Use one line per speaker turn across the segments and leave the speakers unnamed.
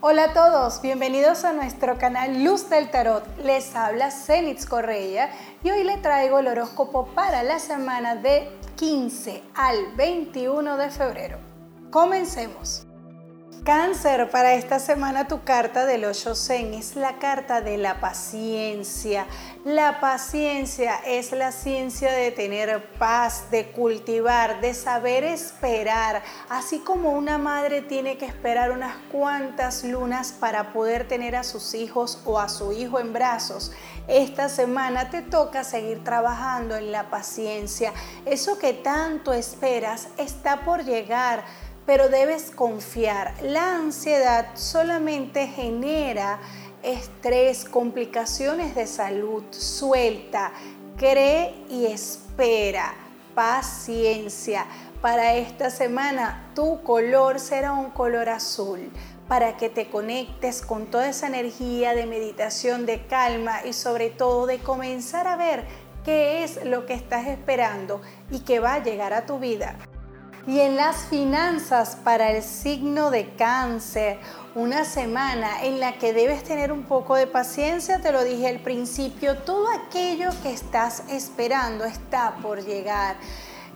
Hola a todos, bienvenidos a nuestro canal Luz del Tarot. Les habla Zenitz Correia y hoy le traigo el horóscopo para la semana de 15 al 21 de febrero. Comencemos. Cáncer, para esta semana tu carta del Osho Zen es la carta de la paciencia. La paciencia es la ciencia de tener paz, de cultivar, de saber esperar, así como una madre tiene que esperar unas cuantas lunas para poder tener a sus hijos o a su hijo en brazos. Esta semana te toca seguir trabajando en la paciencia. Eso que tanto esperas está por llegar pero debes confiar. La ansiedad solamente genera estrés, complicaciones de salud. Suelta, cree y espera. Paciencia. Para esta semana tu color será un color azul para que te conectes con toda esa energía de meditación, de calma y sobre todo de comenzar a ver qué es lo que estás esperando y que va a llegar a tu vida. Y en las finanzas para el signo de cáncer, una semana en la que debes tener un poco de paciencia, te lo dije al principio, todo aquello que estás esperando está por llegar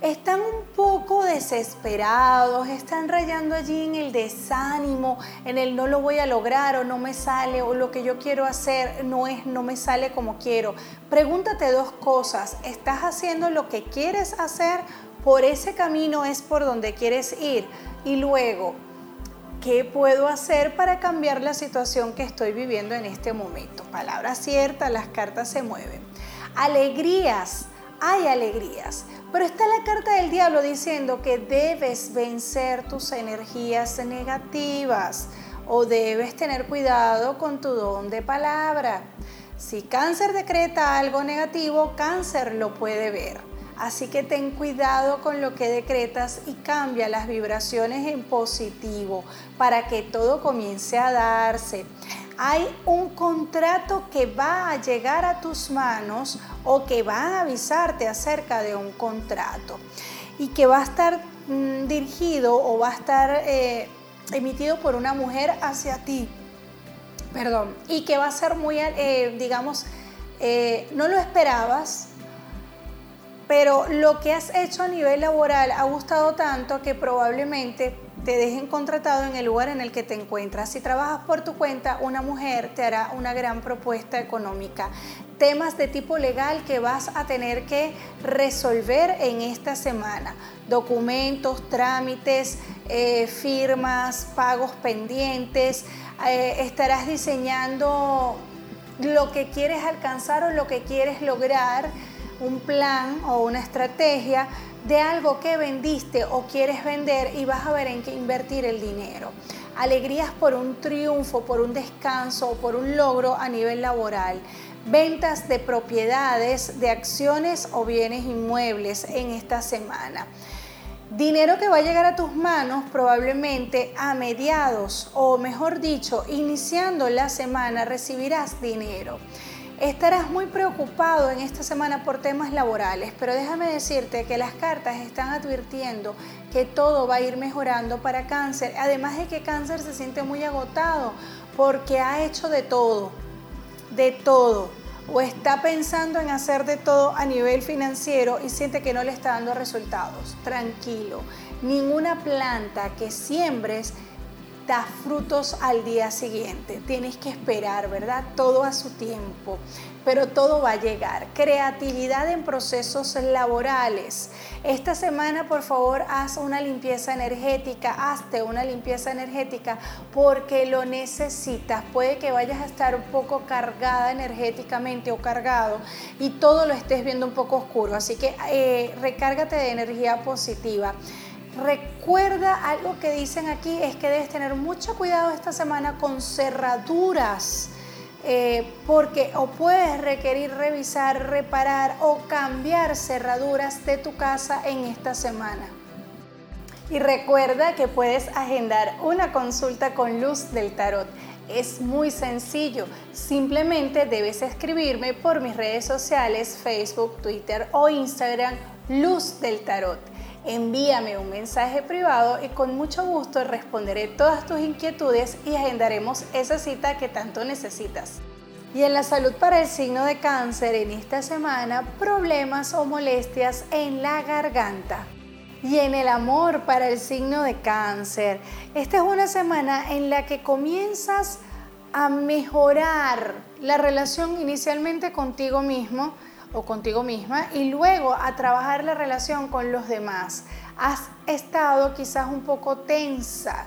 están un poco desesperados, están rayando allí en el desánimo, en el no lo voy a lograr o no me sale o lo que yo quiero hacer no es no me sale como quiero. Pregúntate dos cosas, ¿estás haciendo lo que quieres hacer por ese camino es por donde quieres ir. Y luego, ¿qué puedo hacer para cambiar la situación que estoy viviendo en este momento? Palabra cierta, las cartas se mueven. Alegrías, hay alegrías, pero está la carta del diablo diciendo que debes vencer tus energías negativas o debes tener cuidado con tu don de palabra. Si cáncer decreta algo negativo, cáncer lo puede ver. Así que ten cuidado con lo que decretas y cambia las vibraciones en positivo para que todo comience a darse. Hay un contrato que va a llegar a tus manos o que va a avisarte acerca de un contrato y que va a estar mm, dirigido o va a estar eh, emitido por una mujer hacia ti. Perdón. Y que va a ser muy, eh, digamos, eh, no lo esperabas, pero lo que has hecho a nivel laboral ha gustado tanto que probablemente te dejen contratado en el lugar en el que te encuentras. Si trabajas por tu cuenta, una mujer te hará una gran propuesta económica. Temas de tipo legal que vas a tener que resolver en esta semana. Documentos, trámites, eh, firmas, pagos pendientes. Eh, estarás diseñando lo que quieres alcanzar o lo que quieres lograr un plan o una estrategia de algo que vendiste o quieres vender y vas a ver en qué invertir el dinero. Alegrías por un triunfo, por un descanso o por un logro a nivel laboral. Ventas de propiedades, de acciones o bienes inmuebles en esta semana. Dinero que va a llegar a tus manos probablemente a mediados o mejor dicho, iniciando la semana recibirás dinero. Estarás muy preocupado en esta semana por temas laborales, pero déjame decirte que las cartas están advirtiendo que todo va a ir mejorando para cáncer, además de que cáncer se siente muy agotado porque ha hecho de todo, de todo, o está pensando en hacer de todo a nivel financiero y siente que no le está dando resultados. Tranquilo, ninguna planta que siembres da frutos al día siguiente. Tienes que esperar, ¿verdad? Todo a su tiempo, pero todo va a llegar. Creatividad en procesos laborales. Esta semana, por favor, haz una limpieza energética, hazte una limpieza energética porque lo necesitas. Puede que vayas a estar un poco cargada energéticamente o cargado y todo lo estés viendo un poco oscuro. Así que eh, recárgate de energía positiva. Recuerda algo que dicen aquí es que debes tener mucho cuidado esta semana con cerraduras. Eh, porque o puedes requerir revisar, reparar o cambiar cerraduras de tu casa en esta semana. Y recuerda que puedes agendar una consulta con Luz del Tarot. Es muy sencillo, simplemente debes escribirme por mis redes sociales, Facebook, Twitter o Instagram, Luz del Tarot envíame un mensaje privado y con mucho gusto responderé todas tus inquietudes y agendaremos esa cita que tanto necesitas. Y en la salud para el signo de cáncer en esta semana, problemas o molestias en la garganta. Y en el amor para el signo de cáncer, esta es una semana en la que comienzas a mejorar la relación inicialmente contigo mismo, o contigo misma y luego a trabajar la relación con los demás. Has estado quizás un poco tensa,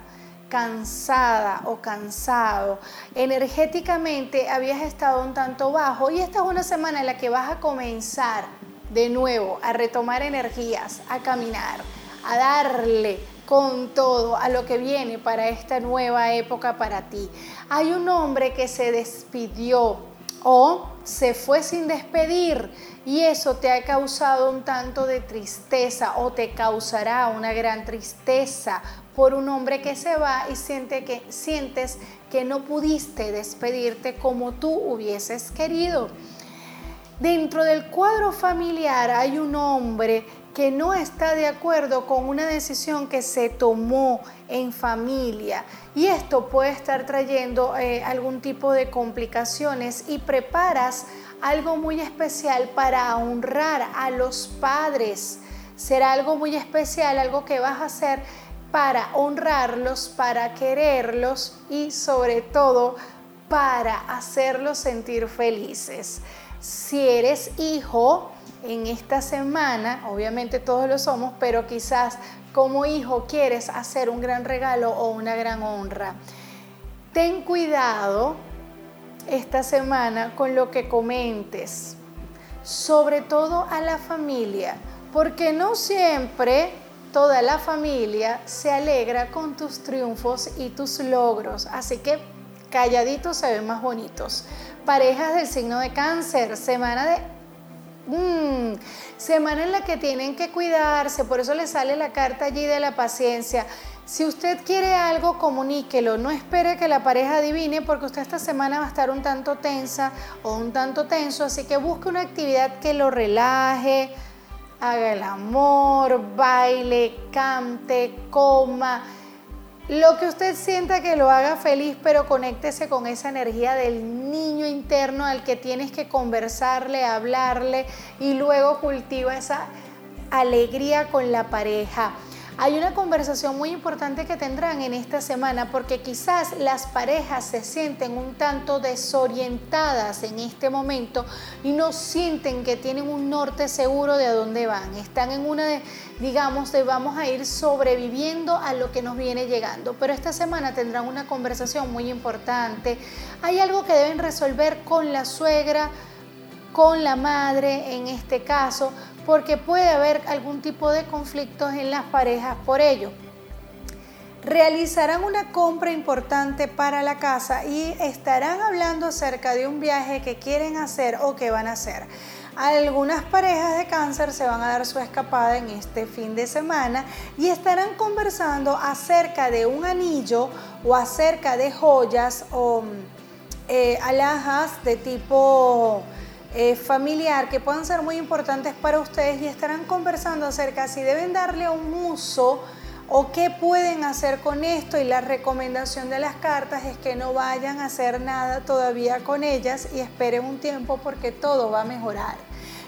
cansada o cansado. Energéticamente habías estado un tanto bajo y esta es una semana en la que vas a comenzar de nuevo a retomar energías, a caminar, a darle con todo a lo que viene para esta nueva época para ti. Hay un hombre que se despidió o se fue sin despedir y eso te ha causado un tanto de tristeza o te causará una gran tristeza por un hombre que se va y siente que, sientes que no pudiste despedirte como tú hubieses querido. Dentro del cuadro familiar hay un hombre que no está de acuerdo con una decisión que se tomó en familia y esto puede estar trayendo eh, algún tipo de complicaciones y preparas algo muy especial para honrar a los padres. Será algo muy especial, algo que vas a hacer para honrarlos, para quererlos y sobre todo para hacerlos sentir felices. Si eres hijo, en esta semana, obviamente todos lo somos, pero quizás como hijo quieres hacer un gran regalo o una gran honra. Ten cuidado esta semana con lo que comentes, sobre todo a la familia, porque no siempre toda la familia se alegra con tus triunfos y tus logros, así que calladitos se ven más bonitos. Parejas del signo de cáncer, semana de Mm, semana en la que tienen que cuidarse, por eso le sale la carta allí de la paciencia. Si usted quiere algo, comuníquelo. No espere que la pareja adivine porque usted esta semana va a estar un tanto tensa o un tanto tenso. Así que busque una actividad que lo relaje, haga el amor, baile, cante, coma lo que usted sienta que lo haga feliz, pero conéctese con esa energía del niño interno al que tienes que conversarle, hablarle y luego cultiva esa alegría con la pareja. Hay una conversación muy importante que tendrán en esta semana porque quizás las parejas se sienten un tanto desorientadas en este momento y no sienten que tienen un norte seguro de a dónde van. Están en una de, digamos, de vamos a ir sobreviviendo a lo que nos viene llegando. Pero esta semana tendrán una conversación muy importante. Hay algo que deben resolver con la suegra, con la madre en este caso, porque puede haber algún tipo de conflictos en las parejas por ello. Realizarán una compra importante para la casa y estarán hablando acerca de un viaje que quieren hacer o que van a hacer. Algunas parejas de cáncer se van a dar su escapada en este fin de semana y estarán conversando acerca de un anillo o acerca de joyas o eh, alhajas de tipo eh, familiar que puedan ser muy importantes para ustedes y estarán conversando acerca si deben darle un uso o qué pueden hacer con esto y la recomendación de las cartas es que no vayan a hacer nada todavía con ellas y esperen un tiempo porque todo va a mejorar.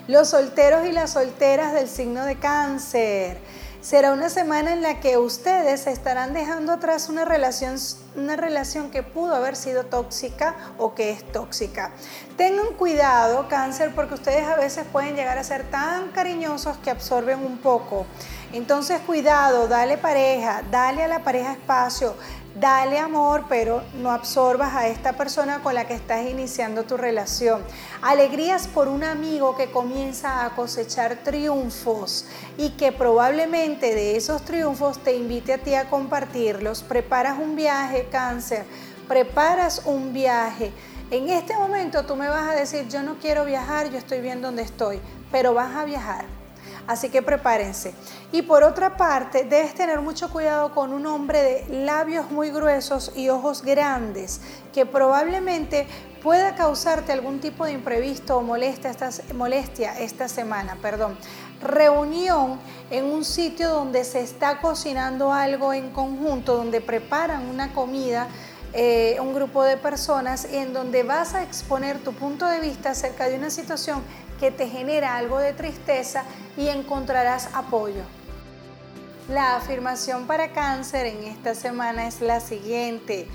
Los solteros y las solteras del signo de cáncer. Será una semana en la que ustedes estarán dejando atrás una relación, una relación que pudo haber sido tóxica o que es tóxica. Tengan cuidado, cáncer, porque ustedes a veces pueden llegar a ser tan cariñosos que absorben un poco. Entonces, cuidado, dale pareja, dale a la pareja espacio, Dale amor, pero no absorbas a esta persona con la que estás iniciando tu relación. Alegrías por un amigo que comienza a cosechar triunfos y que probablemente de esos triunfos te invite a ti a compartirlos. Preparas un viaje, cáncer, preparas un viaje. En este momento tú me vas a decir, yo no quiero viajar, yo estoy bien donde estoy, pero vas a viajar Así que prepárense. Y por otra parte, debes tener mucho cuidado con un hombre de labios muy gruesos y ojos grandes, que probablemente pueda causarte algún tipo de imprevisto o molestia esta, molestia esta semana. Perdón. Reunión en un sitio donde se está cocinando algo en conjunto, donde preparan una comida. Eh, un grupo de personas en donde vas a exponer tu punto de vista acerca de una situación que te genera algo de tristeza y encontrarás apoyo. La afirmación para cáncer en esta semana es la siguiente.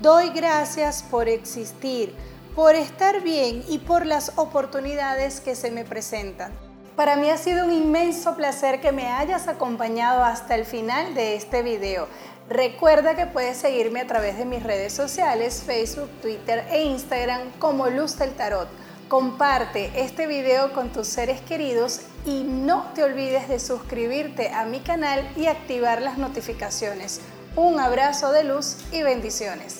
Doy gracias por existir, por estar bien y por las oportunidades que se me presentan. Para mí ha sido un inmenso placer que me hayas acompañado hasta el final de este video. Recuerda que puedes seguirme a través de mis redes sociales, Facebook, Twitter e Instagram como Luz del Tarot. Comparte este video con tus seres queridos y no te olvides de suscribirte a mi canal y activar las notificaciones. Un abrazo de luz y bendiciones.